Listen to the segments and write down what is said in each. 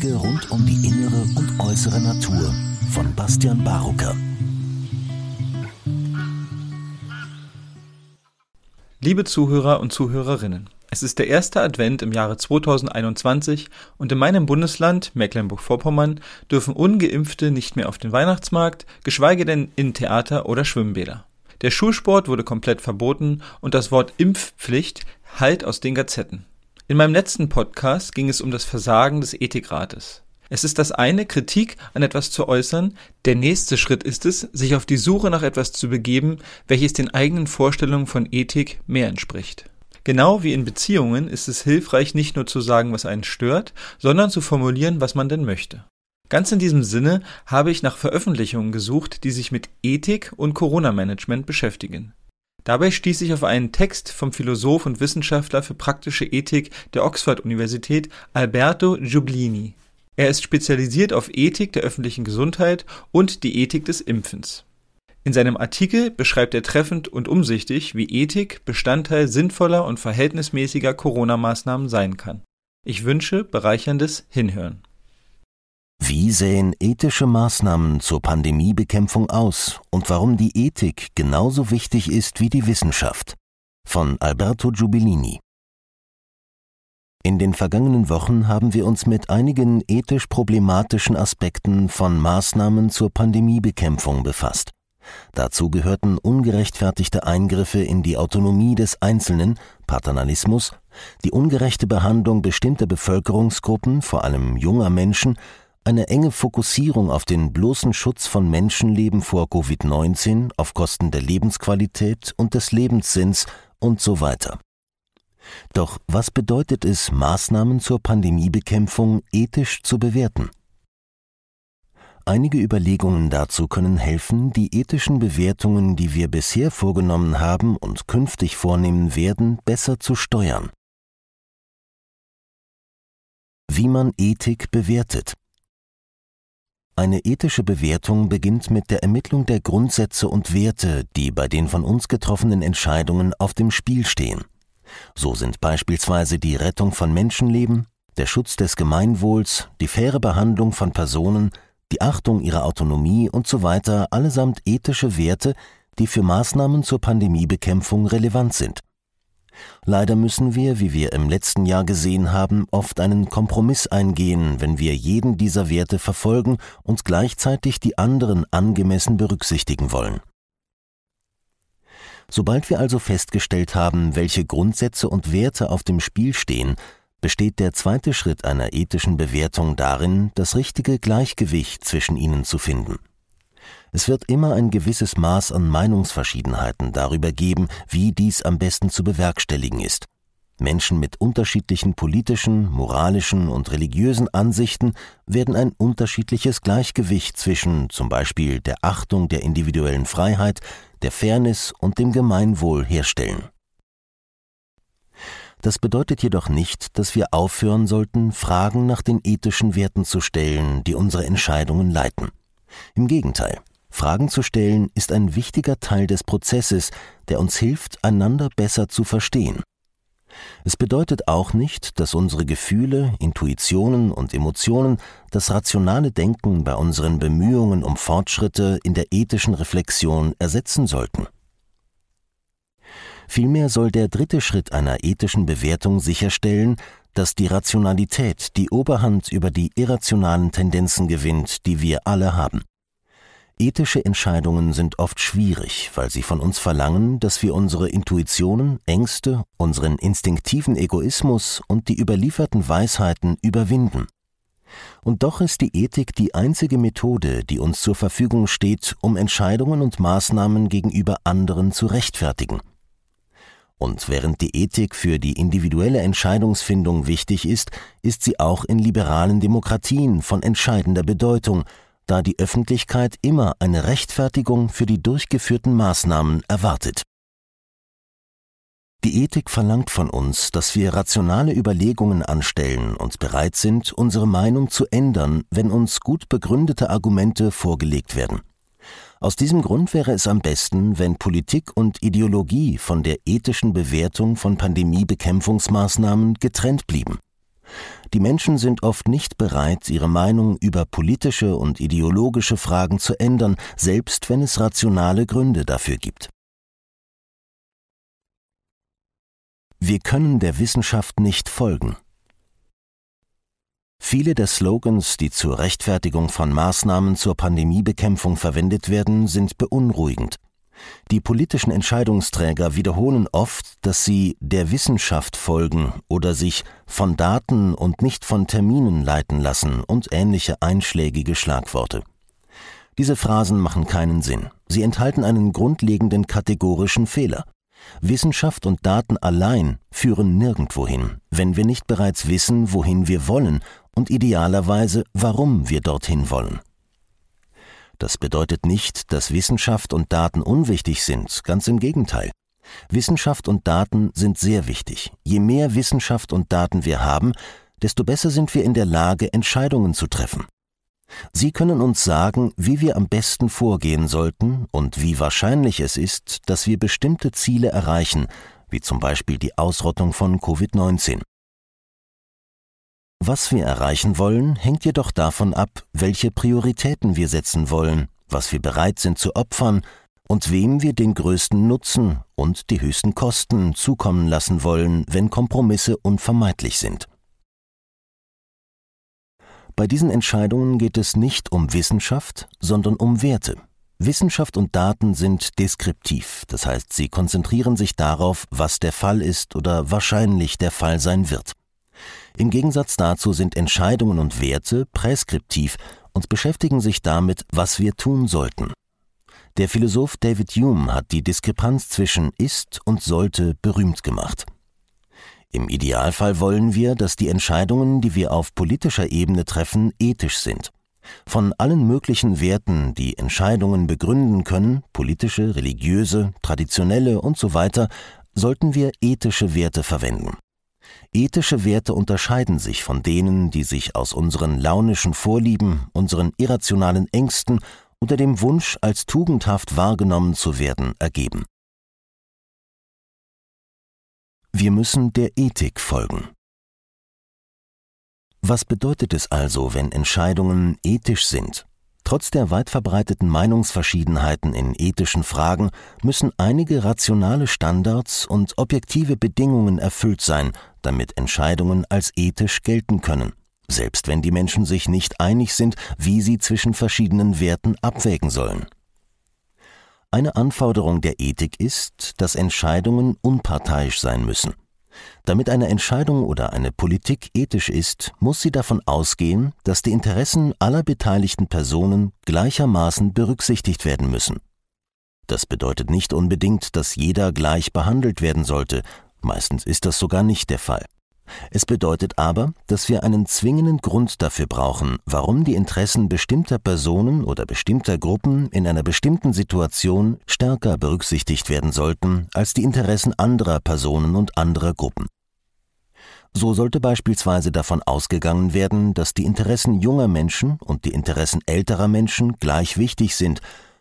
Wege rund um die innere und äußere Natur von Bastian Barucker. Liebe Zuhörer und Zuhörerinnen, es ist der erste Advent im Jahre 2021 und in meinem Bundesland Mecklenburg-Vorpommern dürfen ungeimpfte nicht mehr auf den Weihnachtsmarkt, geschweige denn in Theater oder Schwimmbäder. Der Schulsport wurde komplett verboten und das Wort Impfpflicht hallt aus den Gazetten. In meinem letzten Podcast ging es um das Versagen des Ethikrates. Es ist das eine, Kritik an etwas zu äußern, der nächste Schritt ist es, sich auf die Suche nach etwas zu begeben, welches den eigenen Vorstellungen von Ethik mehr entspricht. Genau wie in Beziehungen ist es hilfreich, nicht nur zu sagen, was einen stört, sondern zu formulieren, was man denn möchte. Ganz in diesem Sinne habe ich nach Veröffentlichungen gesucht, die sich mit Ethik und Corona-Management beschäftigen. Dabei stieß ich auf einen Text vom Philosoph und Wissenschaftler für praktische Ethik der Oxford-Universität Alberto Giublini. Er ist spezialisiert auf Ethik der öffentlichen Gesundheit und die Ethik des Impfens. In seinem Artikel beschreibt er treffend und umsichtig, wie Ethik Bestandteil sinnvoller und verhältnismäßiger Corona-Maßnahmen sein kann. Ich wünsche bereicherndes Hinhören. Wie sähen ethische Maßnahmen zur Pandemiebekämpfung aus und warum die Ethik genauso wichtig ist wie die Wissenschaft? Von Alberto Giubilini in den vergangenen Wochen haben wir uns mit einigen ethisch problematischen Aspekten von Maßnahmen zur Pandemiebekämpfung befasst. Dazu gehörten ungerechtfertigte Eingriffe in die Autonomie des Einzelnen, Paternalismus, die ungerechte Behandlung bestimmter Bevölkerungsgruppen, vor allem junger Menschen, eine enge Fokussierung auf den bloßen Schutz von Menschenleben vor Covid-19 auf Kosten der Lebensqualität und des Lebenssinns und so weiter. Doch was bedeutet es, Maßnahmen zur Pandemiebekämpfung ethisch zu bewerten? Einige Überlegungen dazu können helfen, die ethischen Bewertungen, die wir bisher vorgenommen haben und künftig vornehmen werden, besser zu steuern. Wie man Ethik bewertet. Eine ethische Bewertung beginnt mit der Ermittlung der Grundsätze und Werte, die bei den von uns getroffenen Entscheidungen auf dem Spiel stehen. So sind beispielsweise die Rettung von Menschenleben, der Schutz des Gemeinwohls, die faire Behandlung von Personen, die Achtung ihrer Autonomie und so weiter allesamt ethische Werte, die für Maßnahmen zur Pandemiebekämpfung relevant sind. Leider müssen wir, wie wir im letzten Jahr gesehen haben, oft einen Kompromiss eingehen, wenn wir jeden dieser Werte verfolgen und gleichzeitig die anderen angemessen berücksichtigen wollen. Sobald wir also festgestellt haben, welche Grundsätze und Werte auf dem Spiel stehen, besteht der zweite Schritt einer ethischen Bewertung darin, das richtige Gleichgewicht zwischen ihnen zu finden. Es wird immer ein gewisses Maß an Meinungsverschiedenheiten darüber geben, wie dies am besten zu bewerkstelligen ist. Menschen mit unterschiedlichen politischen, moralischen und religiösen Ansichten werden ein unterschiedliches Gleichgewicht zwischen zum Beispiel der Achtung der individuellen Freiheit, der Fairness und dem Gemeinwohl herstellen. Das bedeutet jedoch nicht, dass wir aufhören sollten, Fragen nach den ethischen Werten zu stellen, die unsere Entscheidungen leiten. Im Gegenteil, Fragen zu stellen ist ein wichtiger Teil des Prozesses, der uns hilft, einander besser zu verstehen es bedeutet auch nicht, dass unsere Gefühle, Intuitionen und Emotionen das rationale Denken bei unseren Bemühungen um Fortschritte in der ethischen Reflexion ersetzen sollten. Vielmehr soll der dritte Schritt einer ethischen Bewertung sicherstellen, dass die Rationalität die Oberhand über die irrationalen Tendenzen gewinnt, die wir alle haben. Ethische Entscheidungen sind oft schwierig, weil sie von uns verlangen, dass wir unsere Intuitionen, Ängste, unseren instinktiven Egoismus und die überlieferten Weisheiten überwinden. Und doch ist die Ethik die einzige Methode, die uns zur Verfügung steht, um Entscheidungen und Maßnahmen gegenüber anderen zu rechtfertigen. Und während die Ethik für die individuelle Entscheidungsfindung wichtig ist, ist sie auch in liberalen Demokratien von entscheidender Bedeutung, da die Öffentlichkeit immer eine Rechtfertigung für die durchgeführten Maßnahmen erwartet. Die Ethik verlangt von uns, dass wir rationale Überlegungen anstellen und bereit sind, unsere Meinung zu ändern, wenn uns gut begründete Argumente vorgelegt werden. Aus diesem Grund wäre es am besten, wenn Politik und Ideologie von der ethischen Bewertung von Pandemiebekämpfungsmaßnahmen getrennt blieben. Die Menschen sind oft nicht bereit, ihre Meinung über politische und ideologische Fragen zu ändern, selbst wenn es rationale Gründe dafür gibt. Wir können der Wissenschaft nicht folgen. Viele der Slogans, die zur Rechtfertigung von Maßnahmen zur Pandemiebekämpfung verwendet werden, sind beunruhigend. Die politischen Entscheidungsträger wiederholen oft, dass sie der Wissenschaft folgen oder sich von Daten und nicht von Terminen leiten lassen und ähnliche einschlägige Schlagworte. Diese Phrasen machen keinen Sinn. Sie enthalten einen grundlegenden kategorischen Fehler. Wissenschaft und Daten allein führen nirgendwo hin, wenn wir nicht bereits wissen, wohin wir wollen und idealerweise, warum wir dorthin wollen. Das bedeutet nicht, dass Wissenschaft und Daten unwichtig sind, ganz im Gegenteil. Wissenschaft und Daten sind sehr wichtig. Je mehr Wissenschaft und Daten wir haben, desto besser sind wir in der Lage, Entscheidungen zu treffen. Sie können uns sagen, wie wir am besten vorgehen sollten und wie wahrscheinlich es ist, dass wir bestimmte Ziele erreichen, wie zum Beispiel die Ausrottung von Covid-19. Was wir erreichen wollen, hängt jedoch davon ab, welche Prioritäten wir setzen wollen, was wir bereit sind zu opfern und wem wir den größten Nutzen und die höchsten Kosten zukommen lassen wollen, wenn Kompromisse unvermeidlich sind. Bei diesen Entscheidungen geht es nicht um Wissenschaft, sondern um Werte. Wissenschaft und Daten sind deskriptiv, das heißt, sie konzentrieren sich darauf, was der Fall ist oder wahrscheinlich der Fall sein wird. Im Gegensatz dazu sind Entscheidungen und Werte präskriptiv und beschäftigen sich damit, was wir tun sollten. Der Philosoph David Hume hat die Diskrepanz zwischen ist und sollte berühmt gemacht. Im Idealfall wollen wir, dass die Entscheidungen, die wir auf politischer Ebene treffen, ethisch sind. Von allen möglichen Werten, die Entscheidungen begründen können, politische, religiöse, traditionelle und so weiter, sollten wir ethische Werte verwenden. Ethische Werte unterscheiden sich von denen, die sich aus unseren launischen Vorlieben, unseren irrationalen Ängsten oder dem Wunsch, als tugendhaft wahrgenommen zu werden, ergeben. Wir müssen der Ethik folgen. Was bedeutet es also, wenn Entscheidungen ethisch sind? Trotz der weit verbreiteten Meinungsverschiedenheiten in ethischen Fragen müssen einige rationale Standards und objektive Bedingungen erfüllt sein, damit Entscheidungen als ethisch gelten können, selbst wenn die Menschen sich nicht einig sind, wie sie zwischen verschiedenen Werten abwägen sollen. Eine Anforderung der Ethik ist, dass Entscheidungen unparteiisch sein müssen. Damit eine Entscheidung oder eine Politik ethisch ist, muss sie davon ausgehen, dass die Interessen aller beteiligten Personen gleichermaßen berücksichtigt werden müssen. Das bedeutet nicht unbedingt, dass jeder gleich behandelt werden sollte, meistens ist das sogar nicht der Fall. Es bedeutet aber, dass wir einen zwingenden Grund dafür brauchen, warum die Interessen bestimmter Personen oder bestimmter Gruppen in einer bestimmten Situation stärker berücksichtigt werden sollten als die Interessen anderer Personen und anderer Gruppen. So sollte beispielsweise davon ausgegangen werden, dass die Interessen junger Menschen und die Interessen älterer Menschen gleich wichtig sind,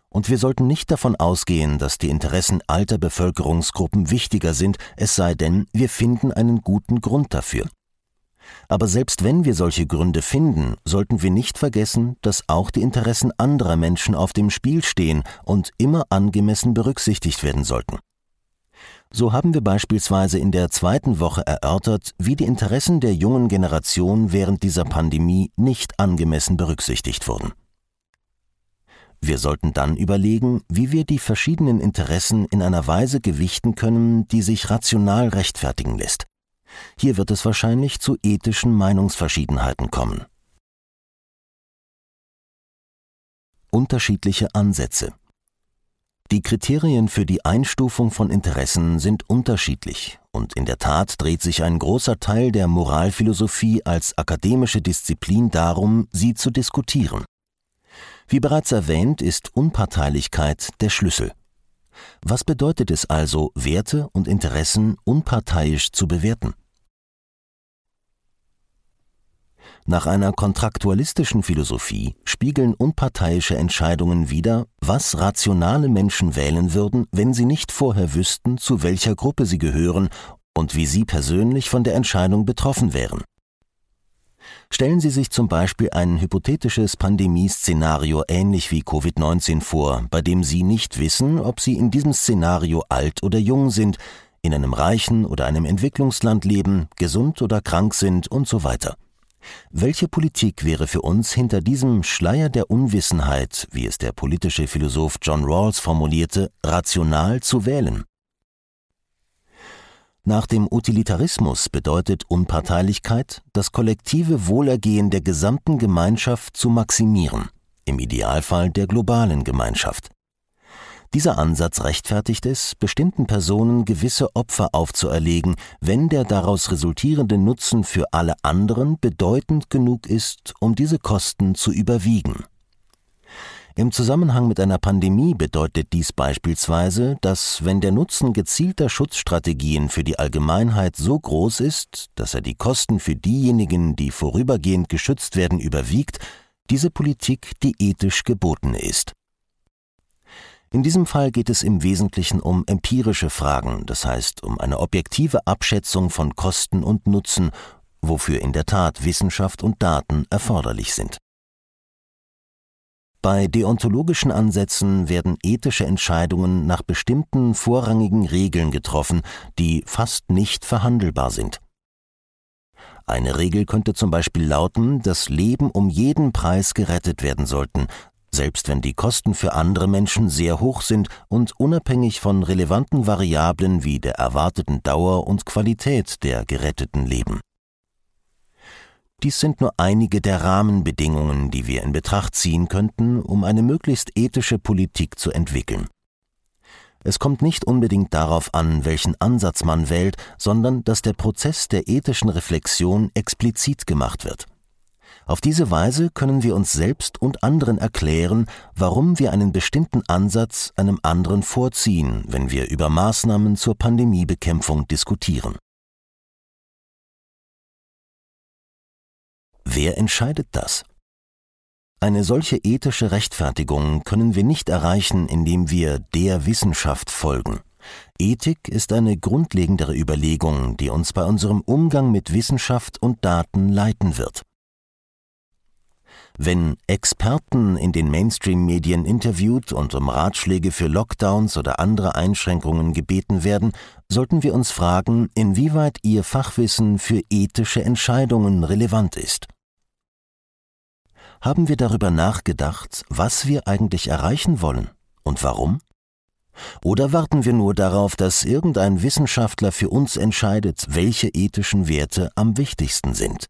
und wir sollten nicht davon ausgehen, dass die Interessen alter Bevölkerungsgruppen wichtiger sind, es sei denn, wir finden einen guten Grund dafür. Aber selbst wenn wir solche Gründe finden, sollten wir nicht vergessen, dass auch die Interessen anderer Menschen auf dem Spiel stehen und immer angemessen berücksichtigt werden sollten. So haben wir beispielsweise in der zweiten Woche erörtert, wie die Interessen der jungen Generation während dieser Pandemie nicht angemessen berücksichtigt wurden. Wir sollten dann überlegen, wie wir die verschiedenen Interessen in einer Weise gewichten können, die sich rational rechtfertigen lässt. Hier wird es wahrscheinlich zu ethischen Meinungsverschiedenheiten kommen. Unterschiedliche Ansätze die Kriterien für die Einstufung von Interessen sind unterschiedlich, und in der Tat dreht sich ein großer Teil der Moralphilosophie als akademische Disziplin darum, sie zu diskutieren. Wie bereits erwähnt, ist Unparteilichkeit der Schlüssel. Was bedeutet es also, Werte und Interessen unparteiisch zu bewerten? Nach einer kontraktualistischen Philosophie spiegeln unparteiische Entscheidungen wider, was rationale Menschen wählen würden, wenn sie nicht vorher wüssten, zu welcher Gruppe sie gehören und wie sie persönlich von der Entscheidung betroffen wären. Stellen Sie sich zum Beispiel ein hypothetisches Pandemieszenario ähnlich wie Covid-19 vor, bei dem Sie nicht wissen, ob Sie in diesem Szenario alt oder jung sind, in einem reichen oder einem Entwicklungsland leben, gesund oder krank sind und so weiter. Welche Politik wäre für uns hinter diesem Schleier der Unwissenheit, wie es der politische Philosoph John Rawls formulierte, rational zu wählen? Nach dem Utilitarismus bedeutet Unparteilichkeit, das kollektive Wohlergehen der gesamten Gemeinschaft zu maximieren, im Idealfall der globalen Gemeinschaft. Dieser Ansatz rechtfertigt es, bestimmten Personen gewisse Opfer aufzuerlegen, wenn der daraus resultierende Nutzen für alle anderen bedeutend genug ist, um diese Kosten zu überwiegen. Im Zusammenhang mit einer Pandemie bedeutet dies beispielsweise, dass wenn der Nutzen gezielter Schutzstrategien für die Allgemeinheit so groß ist, dass er die Kosten für diejenigen, die vorübergehend geschützt werden, überwiegt, diese Politik die ethisch gebotene ist. In diesem Fall geht es im Wesentlichen um empirische Fragen, das heißt um eine objektive Abschätzung von Kosten und Nutzen, wofür in der Tat Wissenschaft und Daten erforderlich sind. Bei deontologischen Ansätzen werden ethische Entscheidungen nach bestimmten vorrangigen Regeln getroffen, die fast nicht verhandelbar sind. Eine Regel könnte zum Beispiel lauten, dass Leben um jeden Preis gerettet werden sollten, selbst wenn die Kosten für andere Menschen sehr hoch sind und unabhängig von relevanten Variablen wie der erwarteten Dauer und Qualität der geretteten Leben. Dies sind nur einige der Rahmenbedingungen, die wir in Betracht ziehen könnten, um eine möglichst ethische Politik zu entwickeln. Es kommt nicht unbedingt darauf an, welchen Ansatz man wählt, sondern dass der Prozess der ethischen Reflexion explizit gemacht wird. Auf diese Weise können wir uns selbst und anderen erklären, warum wir einen bestimmten Ansatz einem anderen vorziehen, wenn wir über Maßnahmen zur Pandemiebekämpfung diskutieren. Wer entscheidet das? Eine solche ethische Rechtfertigung können wir nicht erreichen, indem wir der Wissenschaft folgen. Ethik ist eine grundlegendere Überlegung, die uns bei unserem Umgang mit Wissenschaft und Daten leiten wird. Wenn Experten in den Mainstream-Medien interviewt und um Ratschläge für Lockdowns oder andere Einschränkungen gebeten werden, sollten wir uns fragen, inwieweit ihr Fachwissen für ethische Entscheidungen relevant ist. Haben wir darüber nachgedacht, was wir eigentlich erreichen wollen und warum? Oder warten wir nur darauf, dass irgendein Wissenschaftler für uns entscheidet, welche ethischen Werte am wichtigsten sind?